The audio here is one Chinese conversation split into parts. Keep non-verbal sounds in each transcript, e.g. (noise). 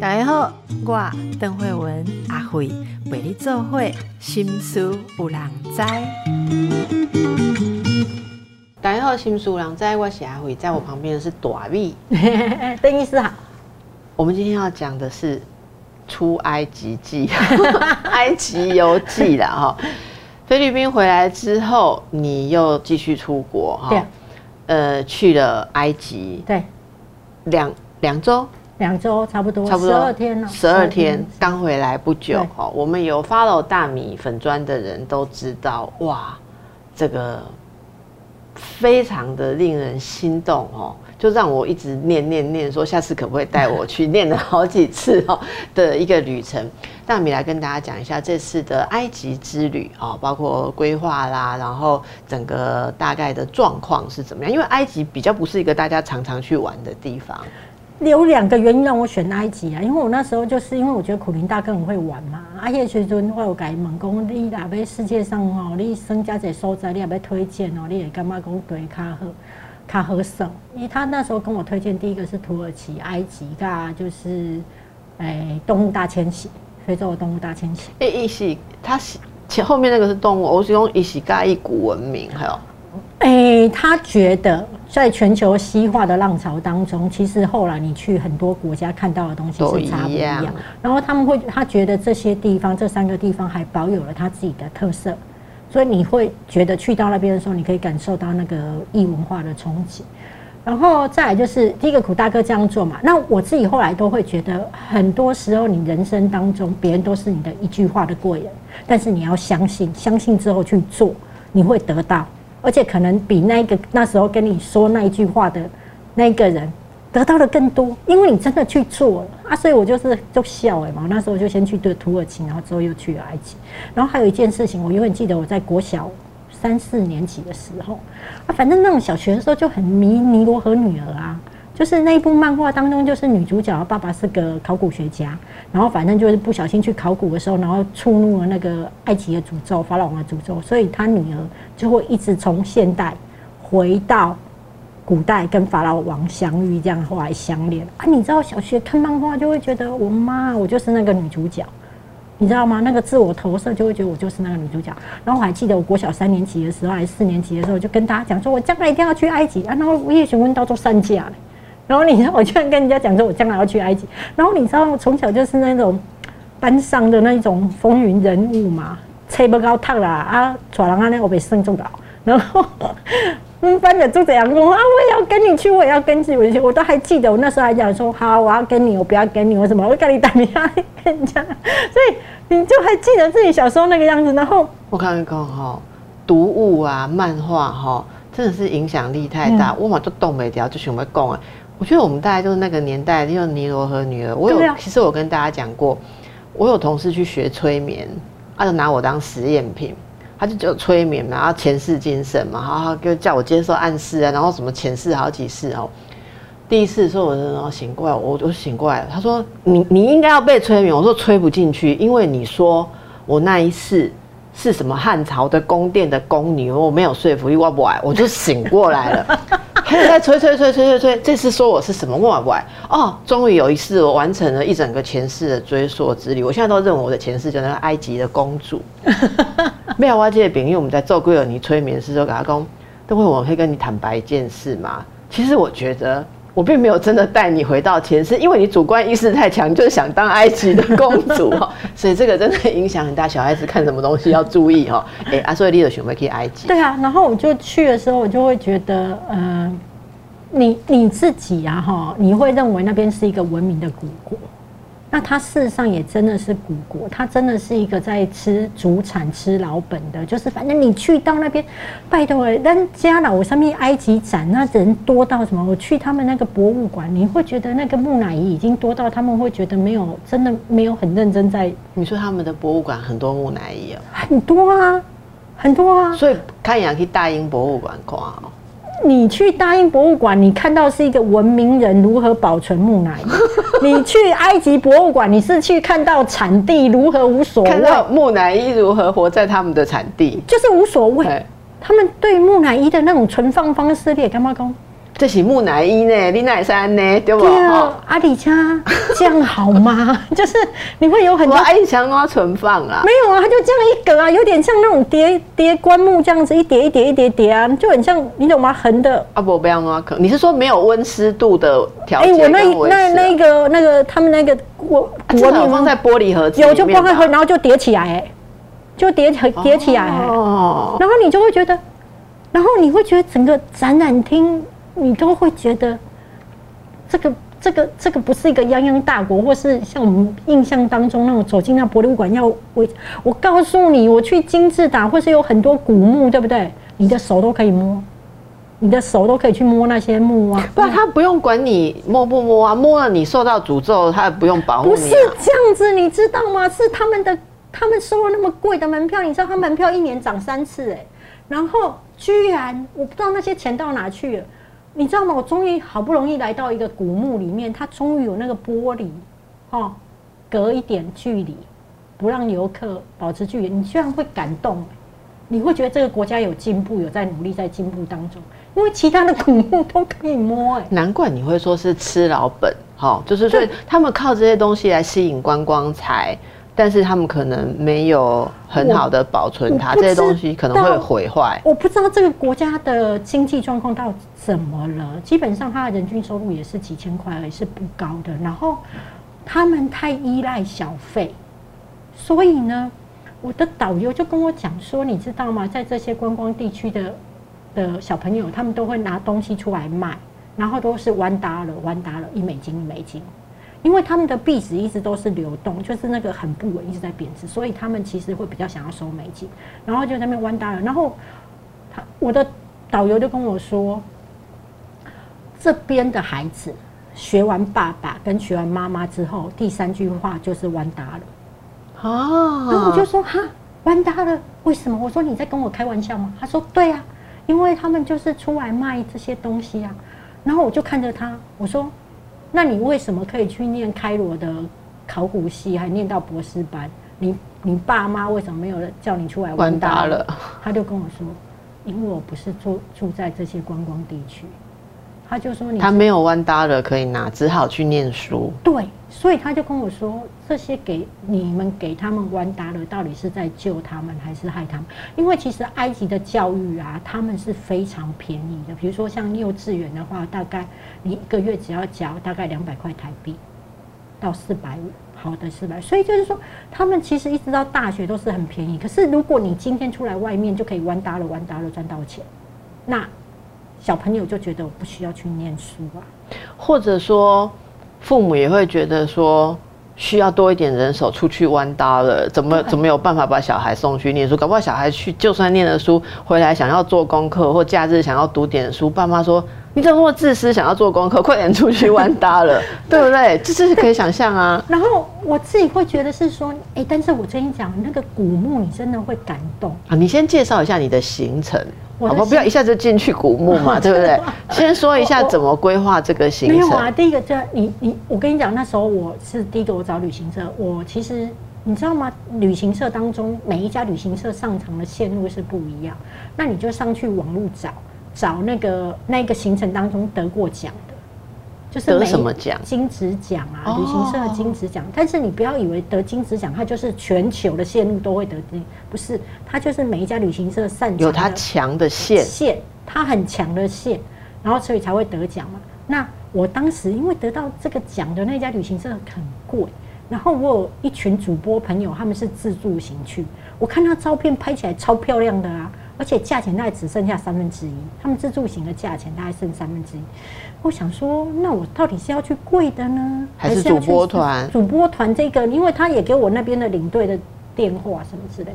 大家好，我邓慧文阿慧陪你做会心思有人知。大家好，心思有人知，我是阿慧，在我旁边的是大米。(laughs) 邓医师好，我们今天要讲的是出埃及记，(laughs) 埃及游记啦哈。菲律宾回来之后，你又继续出国哈？对。呃，去了埃及，对，两两周，两周差不多，差不多十二天了，十二天刚回来不久哈。我们有 follow 大米粉砖的人都知道，哇，这个非常的令人心动哦。就让我一直念念念，说下次可不可以带我去？念了好几次哦的一个旅程。那米来跟大家讲一下这次的埃及之旅啊，包括规划啦，然后整个大概的状况是怎么样？因为埃及比较不是一个大家常常去玩的地方。有两个原因让我选埃及啊，因为我那时候就是因为我觉得苦林大哥很会玩嘛。阿叶学尊我有改猛攻，你若要世界上哦，你增加这所在，你也要推荐哦，你也干嘛讲对卡好？卡和省，因为他那时候跟我推荐，第一个是土耳其、埃及，噶就是诶动物大迁徙，非洲的动物大迁徙。诶，一起，他前后面那个是动物，我是用一起盖一古文明，还有，诶，他觉得在全球西化的浪潮当中，其实后来你去很多国家看到的东西是差不一样，然后他们会，他觉得这些地方，这三个地方还保有了他自己的特色。所以你会觉得去到那边的时候，你可以感受到那个异文化的冲击，然后再来就是第一个苦大哥这样做嘛。那我自己后来都会觉得，很多时候你人生当中，别人都是你的一句话的贵人，但是你要相信，(laughs) 相信之后去做，你会得到，而且可能比那个那时候跟你说那一句话的那个人。得到的更多，因为你真的去做了啊，所以我就是就笑哎嘛。那时候就先去对土耳其，然后之后又去了埃及。然后还有一件事情，我永远记得我在国小三四年级的时候啊，反正那种小学的时候就很迷尼罗河女儿啊，就是那一部漫画当中，就是女主角爸爸是个考古学家，然后反正就是不小心去考古的时候，然后触怒了那个埃及的诅咒，法老王的诅咒，所以他女儿就会一直从现代回到。古代跟法老王相遇，这样后来相恋啊！你知道小学看漫画就会觉得，我妈我就是那个女主角，你知道吗？那个自我投射就会觉得我就是那个女主角。然后我还记得我国小三年级的时候，还是四年级的时候，就跟大家讲说，我将来一定要去埃及啊！然后我也询问到做三架，然后你知道，我居然跟人家讲说，我将来要去埃及。然后你知道，从小就是那种班上的那种风云人物嘛，吹不高烫啦啊，抓人啊那我被升中了，然后。嗯，班的就这样说啊，我也要跟你去，我也要跟你去，我都还记得，我那时候还讲说，好，我要跟你，我不要跟你，我什么？我跟你打电话跟人家，所以你就还记得自己小时候那个样子。然后我看看哈，读物啊，漫画哈，真的是影响力太大。我嘛就动没掉，就想要讲啊。我觉得我们大概就是那个年代，就尼罗河女儿。我有，其实我跟大家讲过，我有同事去学催眠，他就拿我当实验品。他就就催眠嘛，然后前世今生嘛，然后就叫我接受暗示啊，然后什么前世好几世哦。第一次说我然后醒过来，我我醒过来了。他说你你应该要被催眠，我说催不进去，因为你说我那一世是什么汉朝的宫殿的宫女，我没有说服力，我不爱，我就醒过来了。开始在催催催催催催，这次说我是什么外外哦，终于有一次我完成了一整个前世的追溯之旅，我现在都认为我的前世就是埃及的公主。(laughs) 没有挖这些饼，因为我们在做贵尔尼催眠师时候，给他讲，等会我可以跟你坦白一件事嘛。其实我觉得我并没有真的带你回到前世，因为你主观意识太强，就是想当埃及的公主 (laughs) 哈。所以这个真的影响很大，小孩子看什么东西要注意哈。哎，阿所以你的选会可以埃及。对啊，然后我就去的时候，我就会觉得，嗯，你你自己啊哈，你会认为那边是一个文明的古国。那它事实上也真的是古国，它真的是一个在吃主产、吃老本的，就是反正你去到那边，拜托，人家老上面埃及展，那人多到什么？我去他们那个博物馆，你会觉得那个木乃伊已经多到他们会觉得没有，真的没有很认真在。你说他们的博物馆很多木乃伊哦，很多啊，很多啊，所以看也去大英博物馆看哦。你去大英博物馆，你看到是一个文明人如何保存木乃伊；(laughs) 你去埃及博物馆，你是去看到产地如何无所谓，看到木乃伊如何活在他们的产地，就是无所谓。他们对木乃伊的那种存放方式，你也干嘛讲？这是木乃伊呢，你乃山呢，对不？对啊，阿里家这样好吗？(laughs) 就是你会有很多阿里强都要存放啊，没有啊，它就这样一格啊，有点像那种叠叠棺木这样子，一叠一叠一叠叠啊，就很像你懂吗？横的啊不不要啊，可你是说没有温湿度的条件？哎，我那那那个那个他们那个我我放在玻璃盒子，有就放在盒，然后就叠起来，就叠叠起来，哦，然后你就会觉得，然后你会觉得整个展览厅。你都会觉得，这个、这个、这个不是一个泱泱大国，或是像我们印象当中那种走进那博物馆要我，我告诉你，我去金字塔，或是有很多古墓，对不对？你的手都可以摸，你的手都可以去摸那些墓啊。不，他不用管你摸不摸啊，摸了你受到诅咒，他也不用保护你。不是这样子，你知道吗？是他们的，他们收了那么贵的门票，你知道他门票一年涨三次哎，然后居然我不知道那些钱到哪去了。你知道吗？我终于好不容易来到一个古墓里面，它终于有那个玻璃，哈，隔一点距离，不让游客保持距离，你居然会感动，你会觉得这个国家有进步，有在努力，在进步当中，因为其他的古墓都可以摸，哎，难怪你会说是吃老本，哈，就是说他们靠这些东西来吸引观光财。但是他们可能没有很好的保存它，这些东西可能会毁坏。我不知道这个国家的经济状况到怎么了，基本上它的人均收入也是几千块，也是不高的。然后他们太依赖小费，所以呢，我的导游就跟我讲说，你知道吗？在这些观光地区的的小朋友，他们都会拿东西出来卖，然后都是弯搭了，弯搭了，一美金一美金。因为他们的币值一直都是流动，就是那个很不稳，一直在贬值，所以他们其实会比较想要收美金，然后就在那边弯搭了。然后他我的导游就跟我说，这边的孩子学完爸爸跟学完妈妈之后，第三句话就是弯搭了。哦，然后我就说哈，弯搭了，为什么？我说你在跟我开玩笑吗？他说对啊，因为他们就是出来卖这些东西啊。然后我就看着他，我说。那你为什么可以去念开罗的考古系，还念到博士班？你你爸妈为什么没有叫你出来玩大了？他就跟我说，因为我不是住住在这些观光地区。他就说你他没有弯搭了可以拿，只好去念书。对，所以他就跟我说，这些给你们给他们弯搭了，到底是在救他们还是害他们？因为其实埃及的教育啊，他们是非常便宜的。比如说像幼稚园的话，大概你一个月只要交大概两百块台币到四百五，好的四百。所以就是说，他们其实一直到大学都是很便宜。可是如果你今天出来外面就可以弯搭了，弯搭了赚到钱，那。小朋友就觉得我不需要去念书啊，或者说父母也会觉得说需要多一点人手出去弯搭了，怎么怎么有办法把小孩送去念书？搞不好小孩去就算念了书回来想要做功课或假日想要读点书，爸妈说你怎么那么自私，想要做功课，快点出去弯搭了，(laughs) 对不对？这这是可以想象啊。然后我自己会觉得是说，哎，但是我跟你讲，那个古墓你真的会感动啊。你先介绍一下你的行程。好吧，不要一下就进去古墓嘛，(laughs) 对不对？先说一下怎么规划这个行程。没有啊，第一个就你你，我跟你讲，那时候我是第一个我找旅行社，我其实你知道吗？旅行社当中每一家旅行社上场的线路是不一样，那你就上去网络找找那个那个行程当中得过奖。就是得什么奖？金子奖啊，旅行社的金子奖。但是你不要以为得金子奖，它就是全球的线路都会得金，不是，它就是每一家旅行社擅长有它强的线线，它很强的线，然后所以才会得奖嘛。那我当时因为得到这个奖的那家旅行社很贵，然后我有一群主播朋友，他们是自助行去，我看他照片拍起来超漂亮的啊，而且价钱大概只剩下三分之一，他们自助型的价钱大概剩三分之一。我想说，那我到底是要去贵的呢，还是主播团？主播团这个，因为他也给我那边的领队的电话什么之类。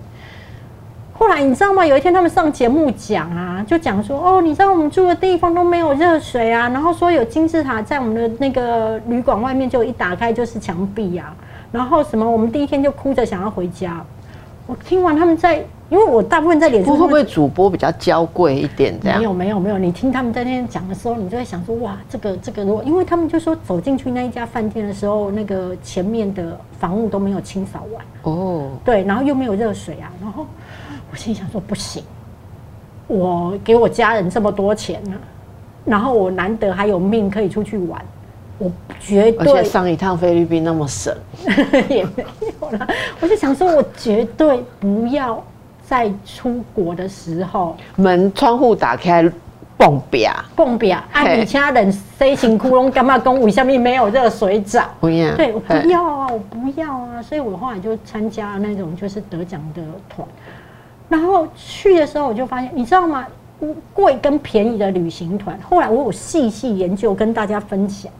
后来你知道吗？有一天他们上节目讲啊，就讲说，哦，你知道我们住的地方都没有热水啊，然后说有金字塔在我们的那个旅馆外面，就一打开就是墙壁啊，然后什么，我们第一天就哭着想要回家。我听完他们在。因为我大部分在脸上，会不会主播比较娇贵一点？这样没有没有没有，你听他们在那边讲的时候，你就会想说哇，这个这个，如果因为他们就说走进去那一家饭店的时候，那个前面的房屋都没有清扫完哦，对，然后又没有热水啊，然后我心想说不行，我给我家人这么多钱呢，然后我难得还有命可以出去玩，我绝对。而且上一趟菲律宾那么省，(laughs) 也没有了。我就想说，我绝对不要在出国的时候门窗户打开，蹦表蹦表，啊。你家人 C 型窟窿干嘛公为下面没有热水澡？不要，对我不要啊，我不要啊，所以我后来就参加了那种就是得奖的团，然后去的时候我就发现，你知道吗？贵跟便宜的旅行团，后来我有细细研究，跟大家分享。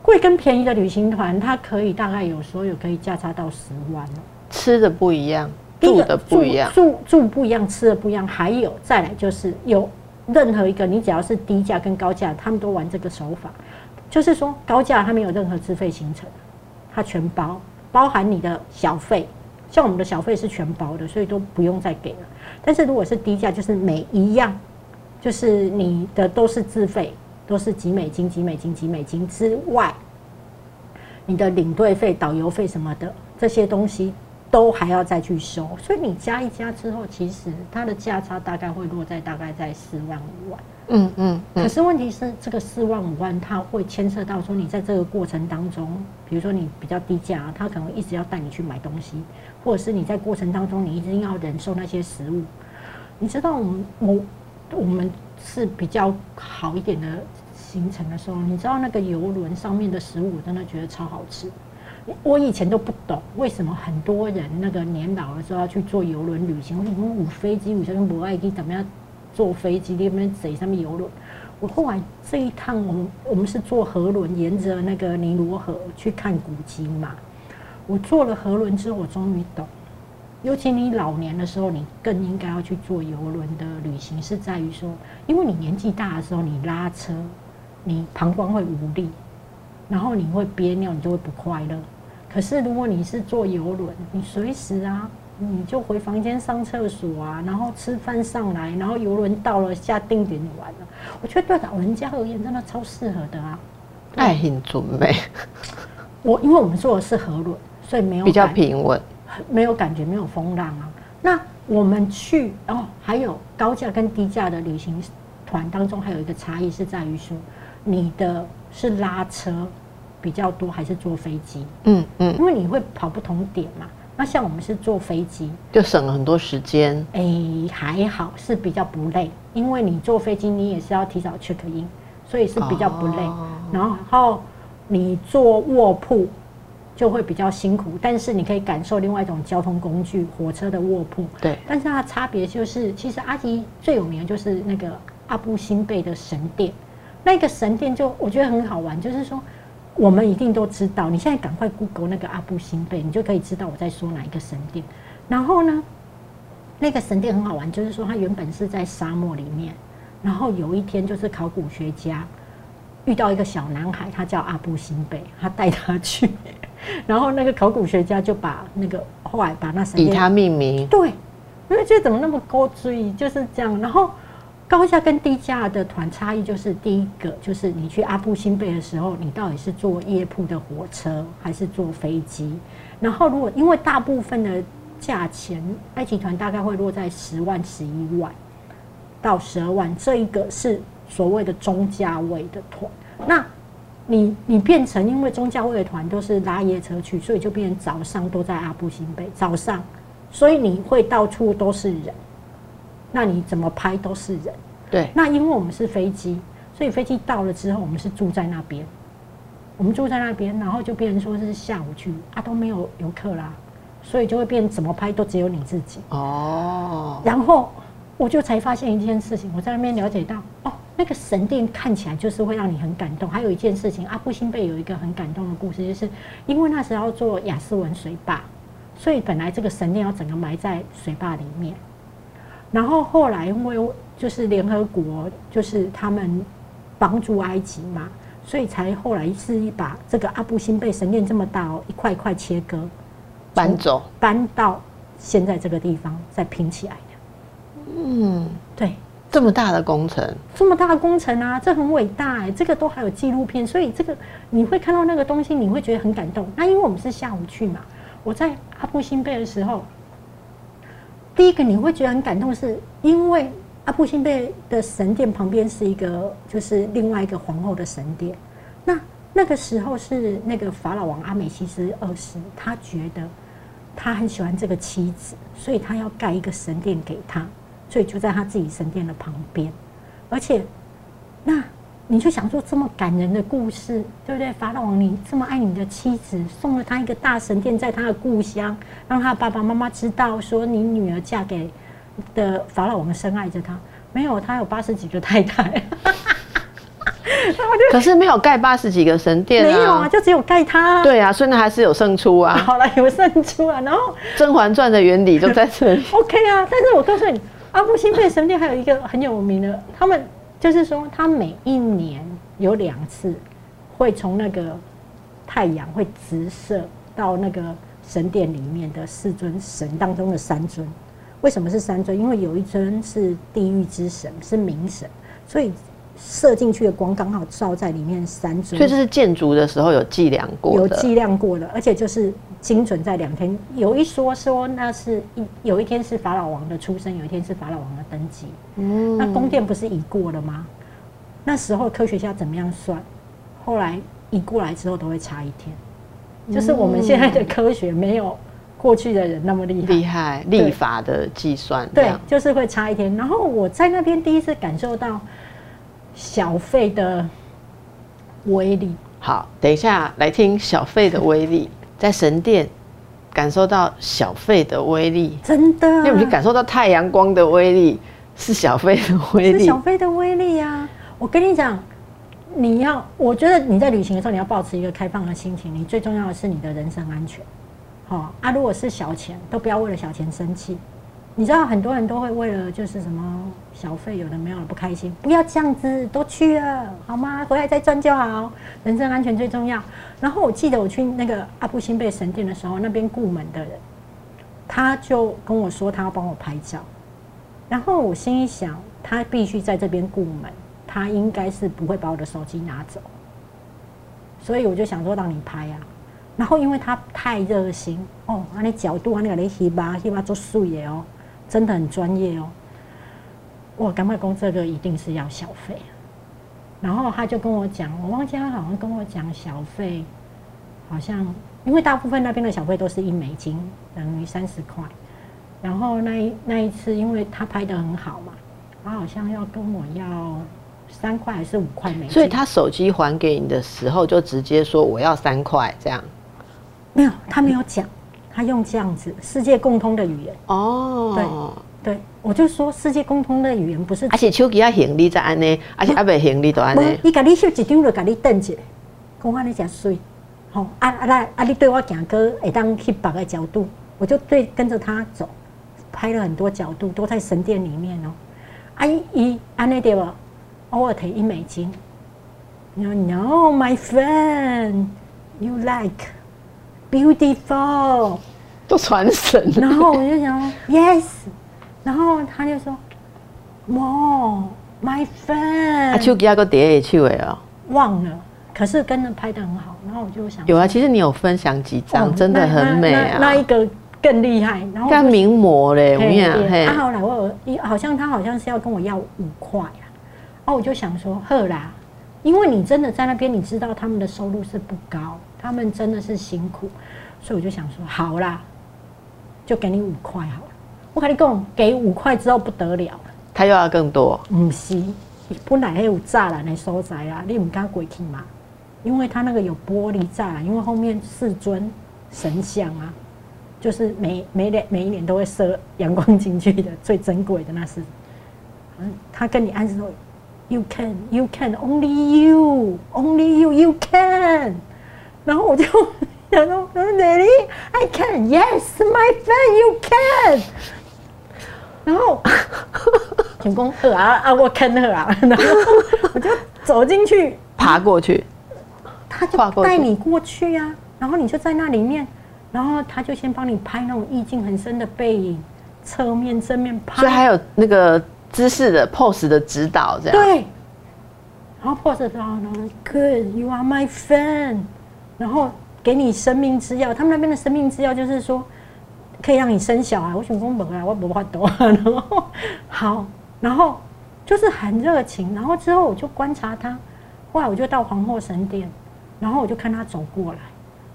贵跟便宜的旅行团，它可以大概有时候有可以价差到十万哦。吃的不一样，住的不一样，住住不一样，吃的不一样。还有再来就是有任何一个，你只要是低价跟高价，他们都玩这个手法，就是说高价他没有任何自费行程，它全包，包含你的小费。像我们的小费是全包的，所以都不用再给了。但是如果是低价，就是每一样，就是你的都是自费，都是几美金、几美金、几美金之外，你的领队费、导游费什么的这些东西都还要再去收。所以你加一加之后，其实它的价差大概会落在大概在四万五万。嗯嗯。可是问题是，这个四万五万，它会牵涉到说你在这个过程当中，比如说你比较低价，他可能一直要带你去买东西。或者是你在过程当中，你一定要忍受那些食物。你知道，我们我我们是比较好一点的行程的时候，你知道那个游轮上面的食物，我真的觉得超好吃。我以前都不懂为什么很多人那个年老的时候要去坐游轮旅行。我们五飞机，我像不爱机怎么样坐飞机那边贼上面游轮。我后来这一趟，我们我们是坐河轮，沿着那个尼罗河去看古迹嘛。我坐了河轮之后，我终于懂。尤其你老年的时候，你更应该要去坐游轮的旅行，是在于说，因为你年纪大的时候，你拉车，你膀胱会无力，然后你会憋尿，你就会不快乐。可是如果你是坐游轮，你随时啊，你就回房间上厕所啊，然后吃饭上来，然后游轮到了下定点就完了。我觉得对老人家而言，真的超适合的啊。爱很准备。我因为我们坐的是河轮。所以没有比较平稳，没有感觉，没有风浪啊。那我们去哦，还有高价跟低价的旅行团当中，还有一个差异是在于说，你的是拉车比较多，还是坐飞机？嗯嗯，因为你会跑不同点嘛。那像我们是坐飞机，就省了很多时间。哎，还好是比较不累，因为你坐飞机你也是要提早 check in，所以是比较不累。然后你坐卧铺。就会比较辛苦，但是你可以感受另外一种交通工具——火车的卧铺。对，但是它的差别就是，其实阿吉最有名的就是那个阿布辛贝的神殿。那个神殿就我觉得很好玩，就是说我们一定都知道，你现在赶快 Google 那个阿布辛贝，你就可以知道我在说哪一个神殿。然后呢，那个神殿很好玩，就是说它原本是在沙漠里面，然后有一天就是考古学家遇到一个小男孩，他叫阿布辛贝，他带他去。(laughs) 然后那个考古学家就把那个后来把那神以他命名，对，因为觉得怎么那么高追，就是这样。然后高价跟低价的团差异就是第一个，就是你去阿布辛贝的时候，你到底是坐夜铺的火车还是坐飞机？然后如果因为大部分的价钱，埃及团大概会落在十万、十一万到十二万，这一个是所谓的中价位的团。那你你变成因为中价位的团都是拉夜车去，所以就变成早上都在阿布辛贝早上，所以你会到处都是人，那你怎么拍都是人。对。那因为我们是飞机，所以飞机到了之后，我们是住在那边，我们住在那边，然后就变成说是下午去啊都没有游客啦，所以就会变怎么拍都只有你自己。哦。然后我就才发现一件事情，我在那边了解到哦。那个神殿看起来就是会让你很感动。还有一件事情，阿布辛贝有一个很感动的故事，就是因为那时候要做雅斯文水坝，所以本来这个神殿要整个埋在水坝里面。然后后来因为就是联合国就是他们帮助埃及嘛，所以才后来是把这个阿布辛贝神殿这么大哦，一块一块切割搬走，搬到现在这个地方再拼起来的。嗯，对。这么大的工程，这么大的工程啊，这很伟大哎！这个都还有纪录片，所以这个你会看到那个东西，你会觉得很感动。那因为我们是下午去嘛，我在阿布辛贝的时候，第一个你会觉得很感动，是因为阿布辛贝的神殿旁边是一个，就是另外一个皇后的神殿。那那个时候是那个法老王阿美西斯二世，他觉得他很喜欢这个妻子，所以他要盖一个神殿给他，所以就在他自己神殿的旁边。而且，那你就想说这么感人的故事，对不对？法老王你这么爱你的妻子，送了他一个大神殿在他的故乡，让他爸爸妈妈知道说你女儿嫁给的法老王深爱着他。没有，他有八十几个太太。(laughs) 可是没有盖八十几个神殿啊，没有啊，就只有盖它。对啊，所以那还是有胜出啊。(laughs) 好了，有胜出啊。然后《甄嬛传》的原理就在这里。(laughs) OK 啊，但是我告诉你，阿布辛贝神殿还有一个很有名的，他们就是说，它每一年有两次会从那个太阳会直射到那个神殿里面的四尊神当中的三尊。为什么是三尊？因为有一尊是地狱之神，是冥神，所以。射进去的光刚好照在里面三尊，所以这是建筑的时候有计量过的，有计量过的，而且就是精准在两天。有一说说那是一有一天是法老王的出生，有一天是法老王的登基。嗯，那宫殿不是移过了吗？那时候科学家怎么样算？后来移过来之后都会差一天，就是我们现在的科学没有过去的人那么厉害。厉害，立法的计算对，就是会差一天。然后我在那边第一次感受到。小费的威力，好，等一下来听小费的威力，在神殿感受到小费的威力，真的，因为我们感受到太阳光的威力是小费的威力，是小费的威力呀！我跟你讲，你要，我觉得你在旅行的时候，你要保持一个开放的心情，你最重要的是你的人身安全，好啊，如果是小钱，都不要为了小钱生气。你知道很多人都会为了就是什么小费有的没有的不开心，不要这样子，都去了好吗？回来再赚就好，人身安全最重要。然后我记得我去那个阿布辛贝神殿的时候，那边雇门的人他就跟我说他要帮我拍照，然后我心里想他必须在这边雇门，他应该是不会把我的手机拿走，所以我就想说让你拍啊。然后因为他太热心哦，啊你角度啊那个你翕吧翕吧做水的哦。真的很专业哦，我赶快工这个一定是要小费，然后他就跟我讲，我忘记他好像跟我讲小费，好像因为大部分那边的小费都是一美金，等于三十块，然后那一那一次因为他拍的很好嘛，他好像要跟我要三块还是五块美金，所以他手机还给你的时候就直接说我要三块这样，没有，他没有讲。他用这样子，世界共通的语言哦，对对，我就说世界共通的语言不是，而且手机啊行李在安呢，而且阿未行李都安呢。伊甲你秀一张就甲你登一个，讲话你真水，好啊啊来啊你对我行哥会当去别个角度，我就对跟着他走，拍了很多角度都在神殿里面哦。阿姨安尼对吧？偶尔提一美金。No no my friend, you like. Beautiful，都传神。然后我就想，Yes，然后他就说，More my friend。啊，手机那个碟也去了哦。忘了，可是跟着拍的很好。然后我就想，有啊，其实你有分享几张，真的很美啊。那一个更厉害，然后名模嘞，我跟你讲。他后来我一好像他好像是要跟我要五块啊，然后我就想说，呵啦，因为你真的在那边，你知道他们的收入是不高。他们真的是辛苦，所以我就想说，好啦，就给你五块好了。我跟你讲，给五块之后不得了了，他又要更多。不是，本来还有栅栏的所在啊，你唔敢过去嘛？因为他那个有玻璃栅栏，因为后面四尊神像啊，就是每每年每一年都会射阳光进去的，最珍贵的那是。嗯，他跟你暗示说，You can, you can, only you, only you, you can。然后我就想说，Really? I can. Yes, my friend, you can. 然后，成功喝啊啊！我看喝啊，(laughs) 然后我就走进去，爬过去，他就带你过去啊。然后你就在那里面，然后他就先帮你拍那种意境很深的背影，侧面、正面拍。所以还有那个姿势的 pose 的指导，这样对。然后 pose 的时候呢，Good, you are my friend. 然后给你生命之药，他们那边的生命之药就是说，可以让你生小孩。我想公本啊，我不怕多。然后好，然后就是很热情。然后之后我就观察他，后来我就到皇后神殿，然后我就看他走过来，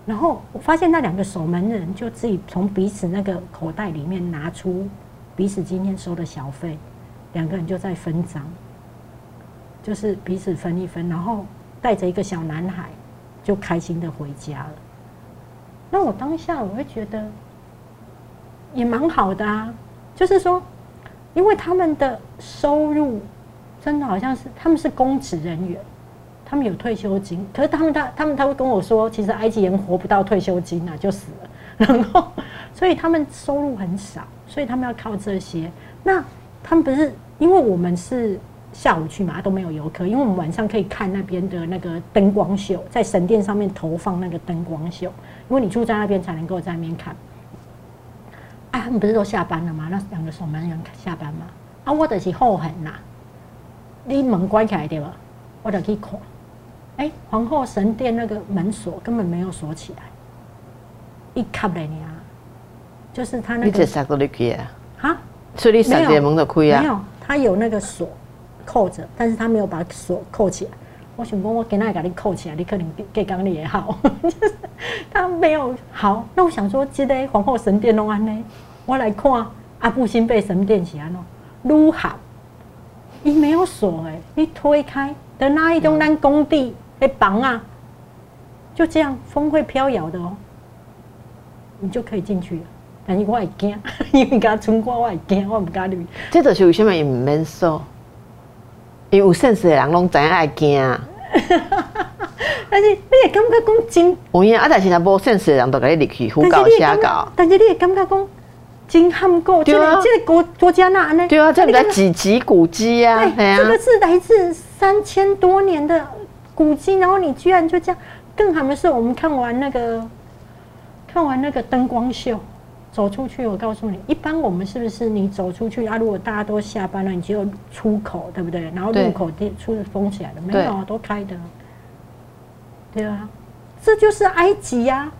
然后我发现那两个守门人就自己从彼此那个口袋里面拿出彼此今天收的小费，两个人就在分赃，就是彼此分一分，然后带着一个小男孩就开心的回家了。那我当下我会觉得也蛮好的啊，就是说，因为他们的收入真的好像是他们是公职人员，他们有退休金，可是他们他他们他会跟我说，其实埃及人活不到退休金啊，就死了，然后所以他们收入很少，所以他们要靠这些。那他们不是因为我们是。下午去嘛都没有游客，因为我们晚上可以看那边的那个灯光秀，在神殿上面投放那个灯光秀，因为你住在那边才能够在那边看。哎，他们不是都下班了吗？那两个守门人下班吗？啊，我的是后很呐，你门关起来对吧？我就去看，哎，皇后神殿那个门锁根本没有锁起来，一卡嘞你啊，就是他那个。啊？哈？所以你神殿门就开啊？没有，他有那个锁。扣着，但是他没有把锁扣起来。我想讲，我给那给你扣起来，你可能给刚你也好。(laughs) 他没有好，那我想说，这个皇后神殿弄安呢？我来看阿布辛贝神殿是安喏，如好，你没有锁哎，你推开的那一栋咱工地的房啊，就这样风会飘摇的哦，你就可以进去了。但是我会惊，(laughs) 因为他春光我会惊，我唔敢入。这就是为什么伊唔免锁。因为有现实的人拢知影爱惊，(laughs) 但是你也感觉讲真，有影啊！但是若无现实的人都甲你入去胡搞瞎搞。但是你也感觉讲真罕过，这个这个国国家那安呢？对啊，这里在几级古迹啊？这个是来自三千多年的古迹，然后你居然就这样，更好的是我们看完那个看完那个灯光秀。走出去，我告诉你，一般我们是不是你走出去啊？如果大家都下班了，你只有出口，对不对？然后入口店出封起来了，没有啊，都开的。对啊，这就是埃及呀，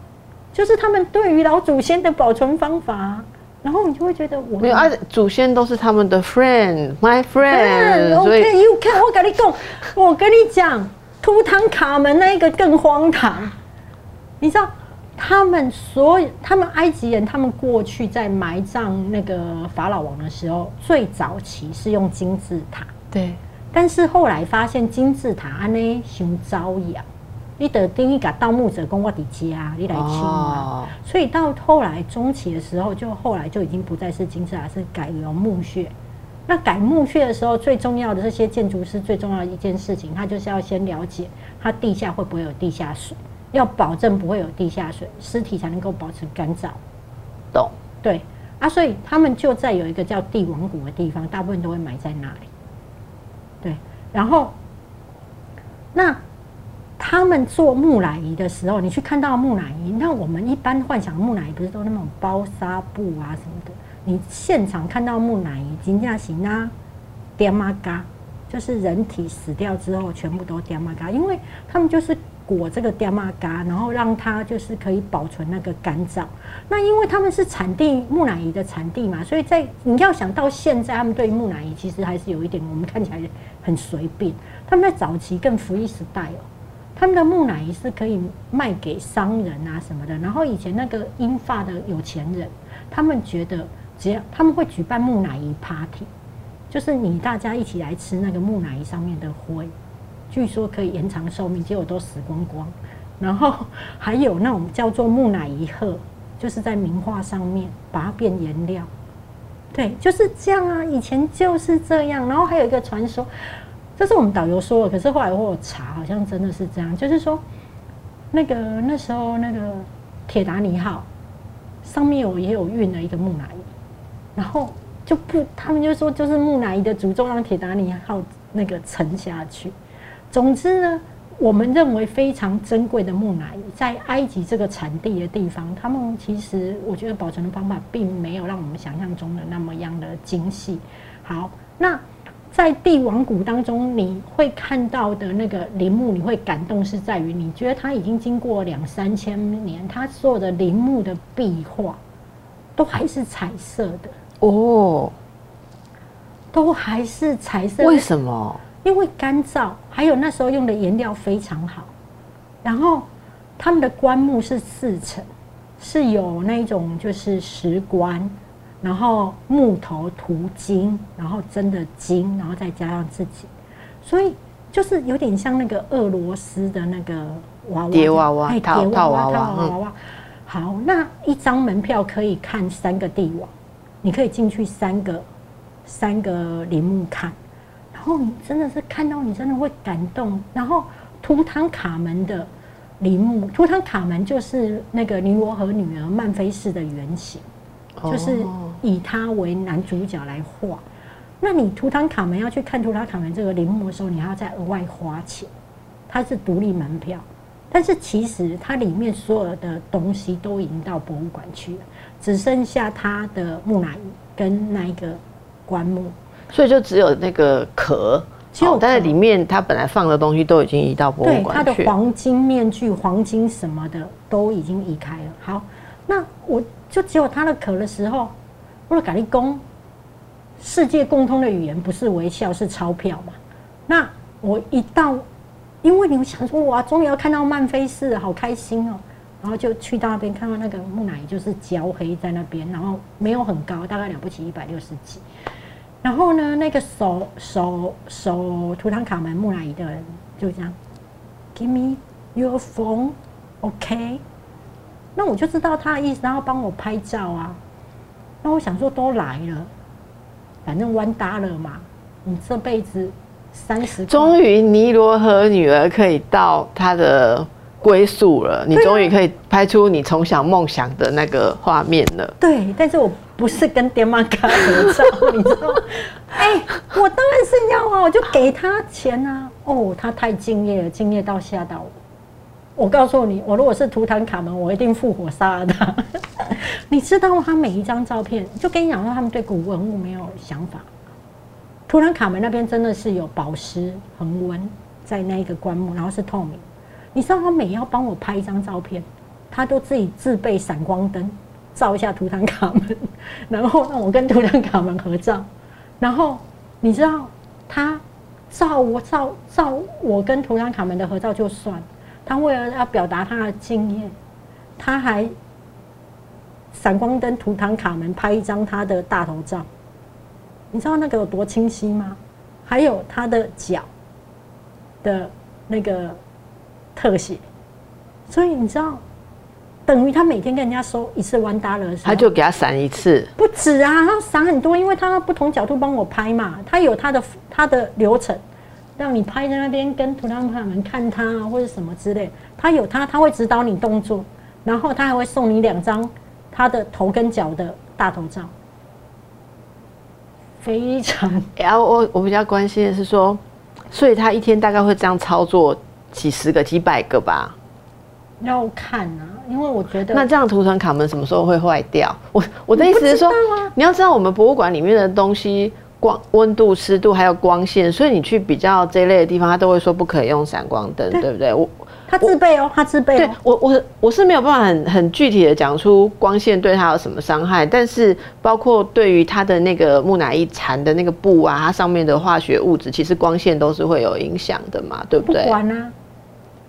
就是他们对于老祖先的保存方法。然后你就会觉得，我没有啊，祖先都是他们的 friend，my friend。OK，you can，我跟你讲，我跟你讲，图坦卡门那一个更荒唐，你知道？他们所有，他们埃及人，他们过去在埋葬那个法老王的时候，最早期是用金字塔。对。但是后来发现金字塔安呢熊遭殃，你得等于给盗墓者公我的家，你来清嘛。所以到后来中期的时候，就后来就已经不再是金字塔，是改用墓穴。那改墓穴的时候，最重要的这些建筑师最重要的一件事情，他就是要先了解它地下会不会有地下水。要保证不会有地下水，尸体才能够保持干燥。懂？对啊，所以他们就在有一个叫帝王谷的地方，大部分都会埋在那里。对，然后那他们做木乃伊的时候，你去看到木乃伊，那我们一般幻想木乃伊不是都那种包纱布啊什么的？你现场看到木乃伊，金架型啊，颠妈嘎，就是人体死掉之后全部都颠马嘎，因为他们就是。裹这个雕马嘎，然后让它就是可以保存那个干燥。那因为他们是产地木乃伊的产地嘛，所以在你要想到现在，他们对木乃伊其实还是有一点，我们看起来很随便。他们在早期更福音时代哦，他们的木乃伊是可以卖给商人啊什么的。然后以前那个英法的有钱人，他们觉得只要他们会举办木乃伊 party，就是你大家一起来吃那个木乃伊上面的灰。据说可以延长寿命，结果都死光光。然后还有那种叫做木乃伊鹤，就是在名画上面把它变颜料。对，就是这样啊，以前就是这样。然后还有一个传说，这是我们导游说的，可是后来我查，好像真的是这样。就是说，那个那时候那个铁达尼号上面有也有运了一个木乃伊，然后就不，他们就说就是木乃伊的诅咒让铁达尼号那个沉下去。总之呢，我们认为非常珍贵的木乃伊，在埃及这个产地的地方，他们其实我觉得保存的方法并没有让我们想象中的那么样的精细。好，那在帝王谷当中，你会看到的那个陵墓，你会感动是在于，你觉得它已经经过两三千年，它所有的陵墓的壁画都还是彩色的哦。都还是彩色。为什么？因为干燥，还有那时候用的颜料非常好。然后他们的棺木是四层，是有那种就是石棺，然后木头涂金，然后真的金，然后再加上自己，所以就是有点像那个俄罗斯的那个娃娃，叠娃娃，套套娃娃。好，那一张门票可以看三个帝王，你可以进去三个三个陵墓看。然后你真的是看到，你真的会感动。然后图坦卡门的陵墓，图坦卡门就是那个尼罗河女儿曼菲斯的原型，就是以他为男主角来画。那你图坦卡门要去看图坦卡门这个陵墓的时候，你还要再额外花钱，它是独立门票。但是其实它里面所有的东西都已经到博物馆去了，只剩下它的木乃伊跟那一个棺木。所以就只有那个壳，哦，但是里面它本来放的东西都已经移到博物馆去。它的黄金面具、黄金什么的都已经移开了。好，那我就只有它的壳的时候，为了改立功，世界共通的语言不是微笑，是钞票嘛？那我一到，因为你们想说，哇，终于要看到曼菲斯，好开心哦！然后就去到那边看到那个木乃伊，就是焦黑在那边，然后没有很高，大概了不起一百六十几。然后呢，那个手手手图坦卡门木乃伊的人就这样，Give me your phone，OK？那我就知道他的意思，然后帮我拍照啊。那我想说都来了，反正弯搭了嘛。你这辈子三十，终于尼罗河女儿可以到她的归宿了，你终于可以拍出你从小梦想的那个画面了。对，但是我。不是跟爹妈卡合照，你知道？(laughs) 哎，我当然是要啊，我就给他钱啊。哦，他太敬业了，敬业到吓到我。我告诉你，我如果是图坦卡门，我一定复活杀了他。(laughs) 你知道他每一张照片，就跟你讲说，他们对古文物没有想法。图坦卡门那边真的是有宝石恒温在那一个棺木，然后是透明。你知道他每要帮我拍一张照片，他都自己自备闪光灯。照一下图坦卡门，(laughs) 然后让我跟图坦卡门合照。然后你知道他照我照照我跟图坦卡门的合照就算，他为了要表达他的敬业，他还闪光灯图坦卡门拍一张他的大头照。你知道那个有多清晰吗？还有他的脚的那个特写，所以你知道。等于他每天跟人家收一次弯搭了，他就给他闪一次，不止啊，他闪很多，因为他不同角度帮我拍嘛，他有他的他的流程，让你拍在那边跟图坦卡门看他啊，或者什么之类，他有他他会指导你动作，然后他还会送你两张他的头跟脚的大头照，非常。然后我我比较关心的是说，所以他一天大概会这样操作几十个、几百个吧？要看啊。因为我觉得，那这样图腾卡门什么时候会坏掉？我我的意思是说，你要知道我们博物馆里面的东西，光温度、湿度还有光线，所以你去比较这类的地方，他都会说不可以用闪光灯，对不对？我他自备哦，他自备。对我我我是没有办法很很具体的讲出光线对他有什么伤害，但是包括对于他的那个木乃伊缠的那个布啊，它上面的化学物质，其实光线都是会有影响的嘛，对不对？不管啊。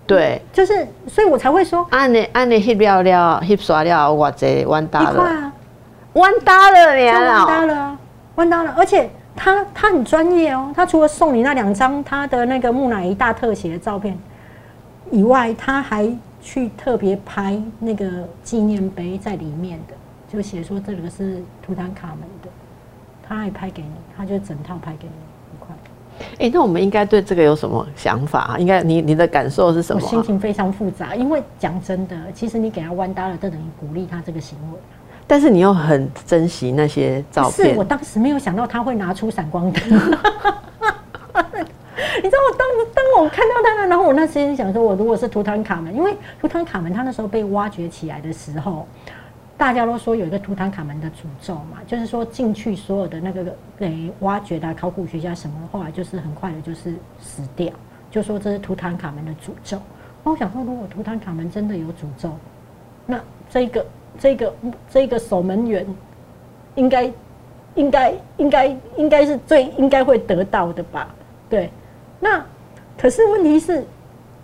对，就是，所以我才会说，按你按你 hip 了了，hip 刷了，我这弯大了，一块啊，弯大了，你弯大了，弯大了，而且他他很专业哦，他除了送你那两张他的那个木乃伊大特写的照片以外，他还去特别拍那个纪念碑在里面的，就写说这个是图坦卡门的，他还拍给你，他就整套拍给你。哎，那我们应该对这个有什么想法？应该你你的感受是什么？我心情非常复杂，因为讲真的，其实你给他弯搭了，就等于鼓励他这个行为。但是你又很珍惜那些照片。是我当时没有想到他会拿出闪光灯。(laughs) 你知道我当当我看到他了，然后我那时间想说，我如果是图坦卡门，因为图坦卡门他那时候被挖掘起来的时候。大家都说有一个图坦卡门的诅咒嘛，就是说进去所有的那个给挖掘的考古学家什么，后来就是很快的就是死掉，就说这是图坦卡门的诅咒。那我想说，如果图坦卡门真的有诅咒，那这个这个这个守门员应该应该应该应该是最应该会得到的吧？对，那可是问题是，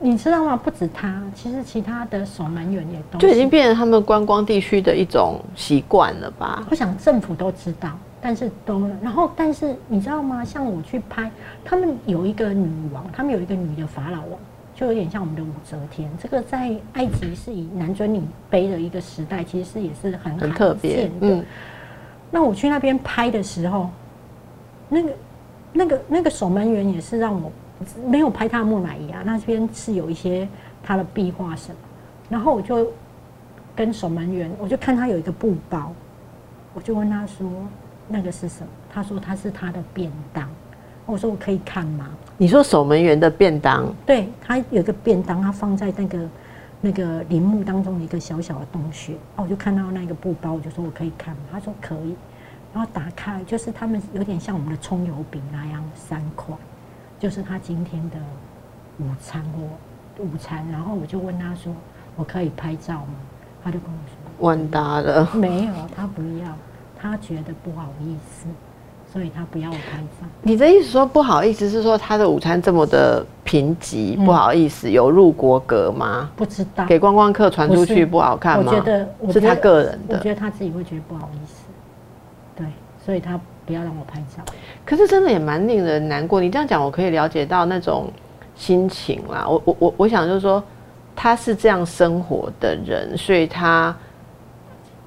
你知道吗？不止他，其实其他的守门员也都就已经变成他们观光地区的一种习惯了吧？我想政府都知道。但是都，然后但是你知道吗？像我去拍，他们有一个女王，他们有一个女的法老王，就有点像我们的武则天。这个在埃及是以男尊女卑的一个时代，其实是也是很很特别的。那我去那边拍的时候，那个那个那个守门员也是让我没有拍他的木乃伊啊，那边是有一些他的壁画什么，然后我就跟守门员，我就看他有一个布包，我就问他说。那个是什么？他说他是他的便当。我说我可以看吗？你说守门员的便当？对他有一个便当，他放在那个那个陵墓当中一个小小的洞穴。哦，我就看到那个布包，我就说我可以看吗？他说可以。然后打开，就是他们有点像我们的葱油饼那样三块，就是他今天的午餐或午餐。然后我就问他说我可以拍照吗？他就跟我说完达了，没有，他不要。他觉得不好意思，所以他不要我拍照。你的意思说不好意思，是说他的午餐这么的贫瘠，不好意思有入国格吗？不知道给观光客传出去不好看吗？我觉得是他个人的，我觉得他自己会觉得不好意思。对，所以他不要让我拍照。可是真的也蛮令人难过。你这样讲，我可以了解到那种心情啦。我我我我想就是说，他是这样生活的人，所以他。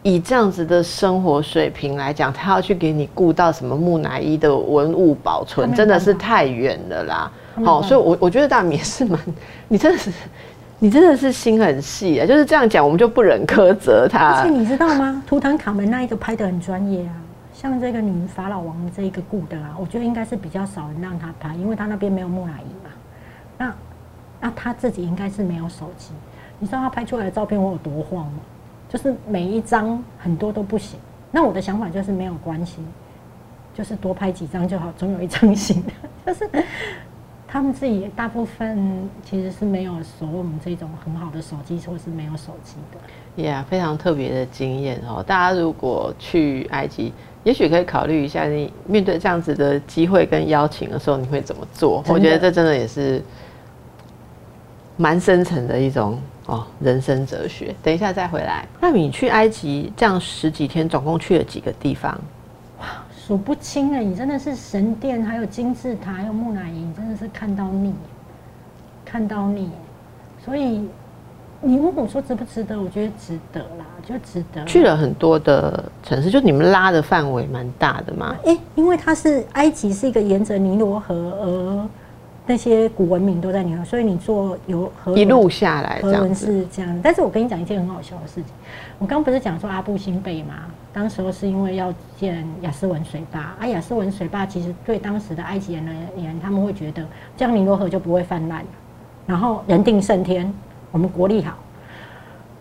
以这样子的生活水平来讲，他要去给你顾到什么木乃伊的文物保存，真的是太远了啦。好，所以，我我觉得大米也是蛮，你真的是，你真的是心很细啊。就是这样讲，我们就不忍苛责他。而且你知道吗？图坦卡门那一个拍的很专业啊，像这个女法老王这一个顾的啊，我觉得应该是比较少人让他拍，因为他那边没有木乃伊嘛。那那他自己应该是没有手机，你知道他拍出来的照片我有多慌吗？就是每一张很多都不行，那我的想法就是没有关系，就是多拍几张就好，总有一张行的。(laughs) 就是他们自己大部分其实是没有所谓我们这种很好的手机，或是没有手机的。Yeah，非常特别的经验哦。大家如果去埃及，也许可以考虑一下，你面对这样子的机会跟邀请的时候，你会怎么做？我觉得这真的也是蛮深层的一种。哦，人生哲学。等一下再回来。那你去埃及这样十几天，总共去了几个地方？哇，数不清了。你真的是神殿，还有金字塔，还有木乃伊，真的是看到腻，看到腻。所以你问我说值不值得？我觉得值得啦，就值得。去了很多的城市，就你们拉的范围蛮大的嘛。哎，因为它是埃及，是一个沿着尼罗河而。那些古文明都在尼罗，所以你坐游河一路下来，河文是这样。但是我跟你讲一件很好笑的事情，我刚不是讲说阿布辛贝吗？当时候是因为要建雅斯文水坝，啊，雅斯文水坝其实对当时的埃及人而言，他们会觉得这样尼罗河就不会泛滥，然后人定胜天，我们国力好。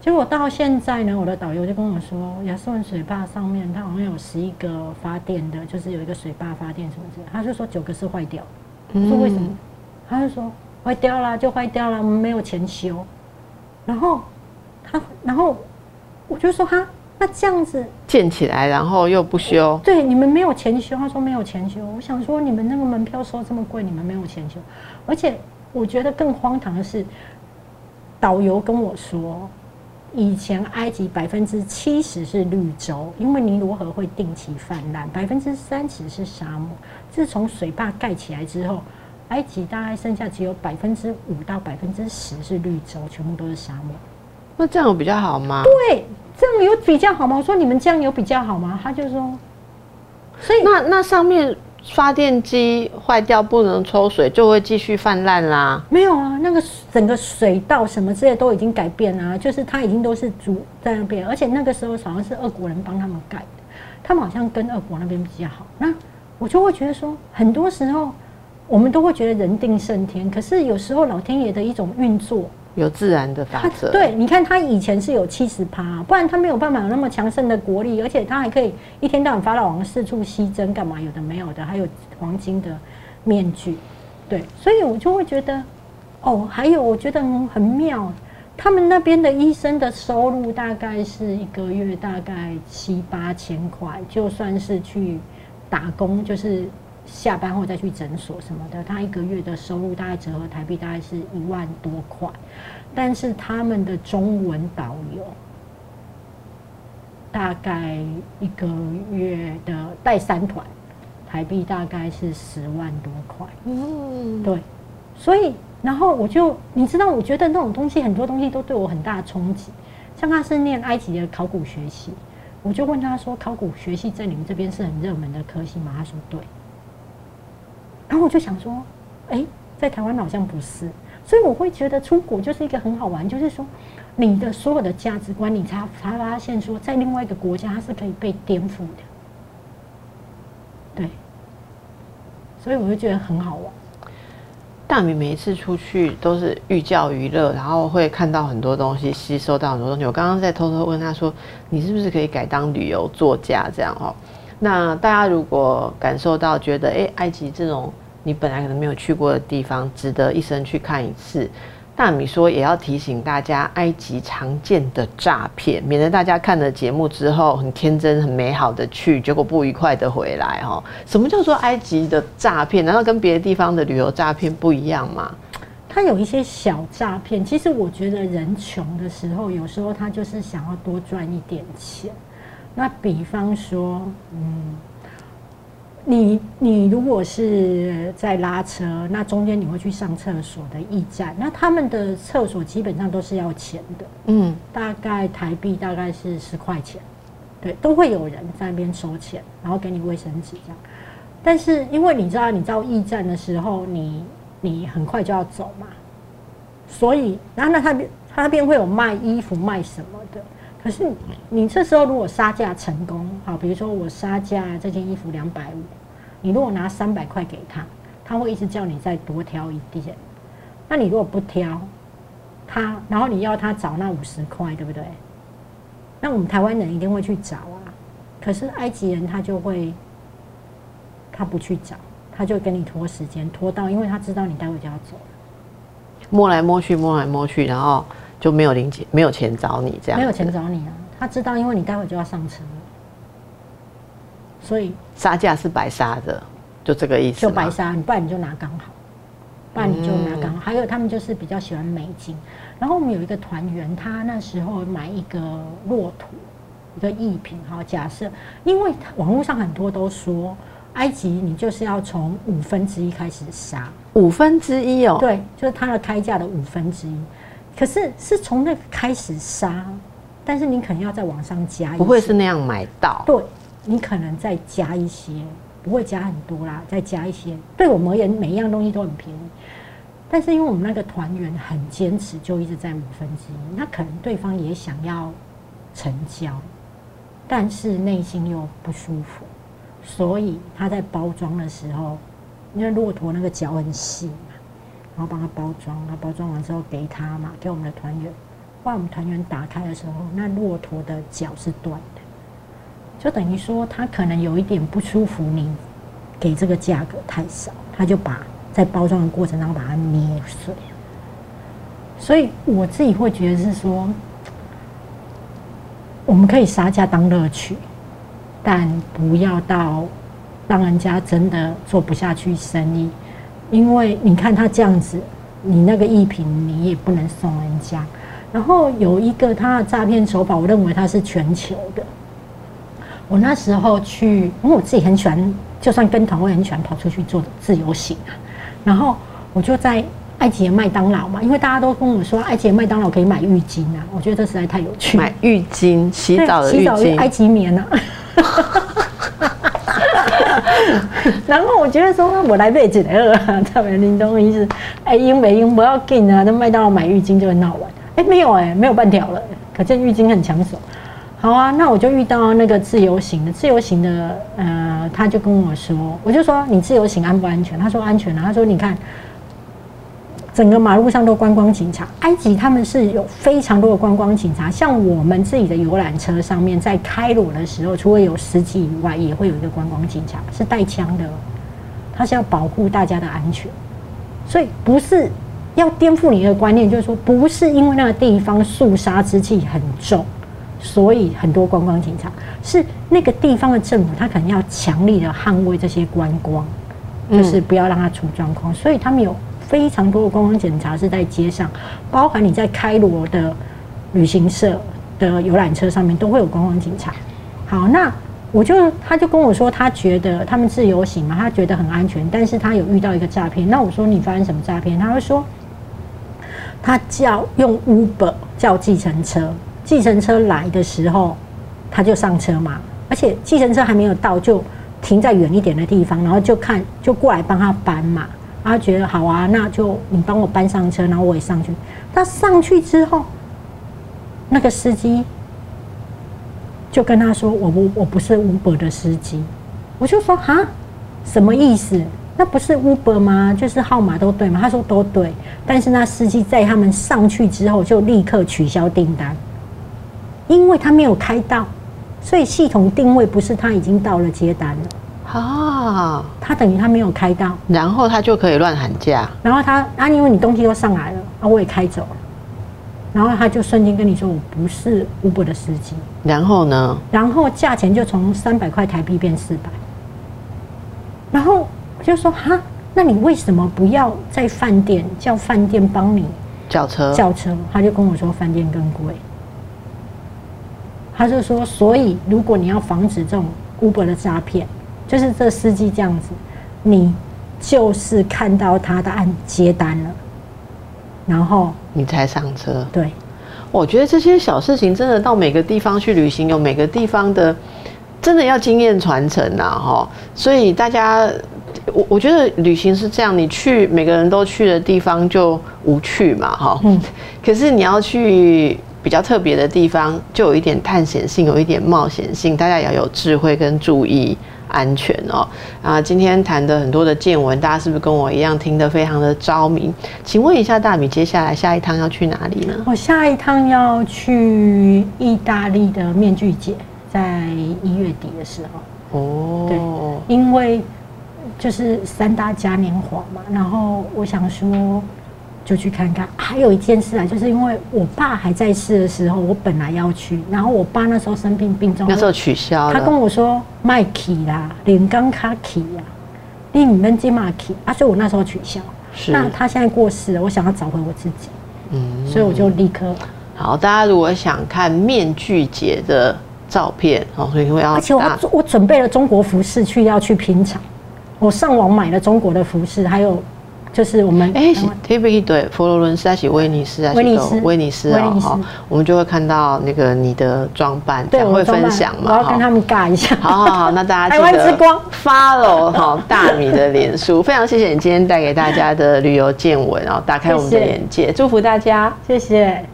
结果到现在呢，我的导游就跟我说，雅斯文水坝上面它好像有十一个发电的，就是有一个水坝发电什么之类，他就说九个是坏掉，说为什么？他就说坏掉了就坏掉了，我们没有钱修。然后他，然后我就说哈，那这样子建起来，然后又不修。对，你们没有钱修。他说没有钱修。我想说，你们那个门票收这么贵，你们没有钱修。而且我觉得更荒唐的是，导游跟我说，以前埃及百分之七十是绿洲，因为尼罗河会定期泛滥，百分之三十是沙漠。自从水坝盖起来之后。埃及大概剩下只有百分之五到百分之十是绿洲，全部都是沙漠。那这样有比较好吗？对，这样有比较好吗？我说你们这样有比较好吗？他就说，所以那那上面发电机坏掉不能抽水，就会继续泛滥啦。没有啊，那个整个水道什么之类都已经改变了，就是它已经都是主在那边，而且那个时候好像是俄国人帮他们盖的，他们好像跟俄国那边比较好。那我就会觉得说，很多时候。我们都会觉得人定胜天，可是有时候老天爷的一种运作有自然的法则。对，你看他以前是有七十趴，不然他没有办法有那么强盛的国力，而且他还可以一天到晚法老王四处西征干嘛？有的没有的，还有黄金的面具。对，所以我就会觉得，哦，还有我觉得很妙，他们那边的医生的收入大概是一个月大概七八千块，就算是去。打工，就是下班后再去诊所什么的，他一个月的收入大概折合台币大概是一万多块，但是他们的中文导游大概一个月的带三团，台币大概是十万多块。嗯，对，所以然后我就你知道，我觉得那种东西很多东西都对我很大的冲击。像他是念埃及的考古学系，我就问他说：“考古学系在你们这边是很热门的科系吗？”他说：“对。”然后我就想说：“哎，在台湾好像不是。”所以我会觉得出国就是一个很好玩，就是说你的所有的价值观，你才才发现说，在另外一个国家它是可以被颠覆的。对，所以我就觉得很好玩。大米每一次出去都是寓教于乐，然后会看到很多东西，吸收到很多东西。我刚刚在偷偷问他说：“你是不是可以改当旅游作家？”这样哦。那大家如果感受到觉得，哎，埃及这种你本来可能没有去过的地方，值得一生去看一次。大米说也要提醒大家，埃及常见的诈骗，免得大家看了节目之后很天真、很美好的去，结果不愉快的回来哈。什么叫做埃及的诈骗？难道跟别的地方的旅游诈骗不一样吗？它有一些小诈骗。其实我觉得人穷的时候，有时候他就是想要多赚一点钱。那比方说，嗯。你你如果是在拉车，那中间你会去上厕所的驿站，那他们的厕所基本上都是要钱的，嗯，大概台币大概是十块钱，对，都会有人在那边收钱，然后给你卫生纸这样。但是因为你知道，你到驿站的时候，你你很快就要走嘛，所以然后那他边他那边会有卖衣服卖什么的。可是你这时候如果杀价成功，好，比如说我杀价这件衣服两百五，你如果拿三百块给他，他会一直叫你再多挑一点。那你如果不挑，他然后你要他找那五十块，对不对？那我们台湾人一定会去找啊。可是埃及人他就会，他不去找，他就跟你拖时间，拖到因为他知道你待会就要走了，摸来摸去，摸来摸去，然后。就没有零钱，没有钱找你这样。没有钱找你啊！他知道，因为你待会就要上车，所以杀价是白杀的，就这个意思。就白杀，你不然你就拿刚好，不然你就拿刚好。还有他们就是比较喜欢美金。然后我们有一个团员，他那时候买一个骆驼，一个艺品哈。假设，因为网络上很多都说，埃及你就是要从五分之一开始杀，五分之一哦。对，就是它的开价的五分之一。可是是从那个开始杀，但是你可能要再往上加一，不会是那样买到。对，你可能再加一些，不会加很多啦，再加一些。对我们而言，每一样东西都很便宜。但是因为我们那个团员很坚持，就一直在五分之一。那可能对方也想要成交，但是内心又不舒服，所以他在包装的时候，因为骆驼那个脚很细。然后帮他包装，他包装完之后给他嘛，给我们的团员。后来我们团员打开的时候，那骆驼的脚是断的，就等于说他可能有一点不舒服，你给这个价格太少，他就把在包装的过程当中把它捏碎。所以我自己会觉得是说，我们可以杀价当乐趣，但不要到让人家真的做不下去生意。因为你看他这样子，你那个艺品你也不能送人家。然后有一个他的诈骗手法，我认为他是全球的。我那时候去，因为我自己很喜欢，就算跟团我也很喜欢跑出去做自由行啊。然后我就在埃及的麦当劳嘛，因为大家都跟我说埃及的麦当劳可以买浴巾啊，我觉得这实在太有趣。买浴巾，洗澡的浴巾，埃及棉啊。(laughs) (laughs) (laughs) (laughs) 然后我觉得说，我来背几个啊，特别林东意思，哎，因没用不要紧啊，那麦当劳买浴巾就会闹完。哎，没有哎，没有半条了，可见浴巾很抢手。好啊，那我就遇到那个自由行的，自由行的，呃，他就跟我说，我就说你自由行安不安全？他说安全啊，他说你看。整个马路上都观光警察，埃及他们是有非常多的观光警察。像我们自己的游览车上面，在开罗的时候，除了有司机以外，也会有一个观光警察，是带枪的，他是要保护大家的安全。所以不是要颠覆你的观念，就是说不是因为那个地方肃杀之气很重，所以很多观光警察是那个地方的政府，他可能要强力的捍卫这些观光，就是不要让它出状况。所以他们有非常多的观光警察是在街上，包含你在开罗的旅行社的游览车上面都会有观光警察。好，那我就他就跟我说，他觉得他们自由行嘛，他觉得很安全，但是他有遇到一个诈骗。那我说你发生什么诈骗？他会说他叫用 Uber 叫计程车。计程车来的时候，他就上车嘛，而且计程车还没有到，就停在远一点的地方，然后就看就过来帮他搬嘛。他觉得好啊，那就你帮我搬上车，然后我也上去。他上去之后，那个司机就跟他说：“我不我不是 Uber 的司机。”我就说：“哈，什么意思？那不是 Uber 吗？就是号码都对吗？”他说：“都对。”但是那司机在他们上去之后，就立刻取消订单。因为他没有开到，所以系统定位不是他已经到了接单了啊，他等于他没有开到，然后他就可以乱喊价，然后他啊，因为你东西都上来了啊，我也开走了，然后他就瞬间跟你说我不是 Uber 的司机，然后呢？然后价钱就从三百块台币变四百，然后我就说哈，那你为什么不要在饭店叫饭店帮你叫车？叫车，他就跟我说饭店更贵。他就说，所以如果你要防止这种 Uber 的诈骗，就是这司机这样子，你就是看到他的按接单了，然后你才上车。对，我觉得这些小事情真的到每个地方去旅行，有每个地方的真的要经验传承呐，哈。所以大家，我我觉得旅行是这样，你去每个人都去的地方就无趣嘛，哈。嗯。可是你要去。比较特别的地方，就有一点探险性，有一点冒险性，大家也要有智慧跟注意安全哦。啊，今天谈的很多的见闻，大家是不是跟我一样听得非常的着迷？请问一下大米，接下来下一趟要去哪里呢？我下一趟要去意大利的面具节，在一月底的时候。哦，对，因为就是三大嘉年华嘛，然后我想说。就去看看。还有一件事啊，就是因为我爸还在世的时候，我本来要去，然后我爸那时候生病病重，那时候取消他跟我说麦 key 啦，连刚卡 key 呀，你们金马 key 啊，所以我那时候取消。是。那他现在过世了，我想要找回我自己。嗯。所以我就立刻。好，大家如果想看面具节的照片哦，所以会要。而且我我准备了中国服饰去要去拼场，我上网买了中国的服饰，还有。就是我们哎，T V 对佛罗伦斯还是威尼斯还是威尼斯威尼斯。啊哈，我们就会看到那个你的装扮，对，会分享嘛，我要跟他们尬一下。好好好，那大家记得 follow 哈大米的脸书，非常谢谢你今天带给大家的旅游见闻，然后打开我们的眼界，祝福大家，谢谢。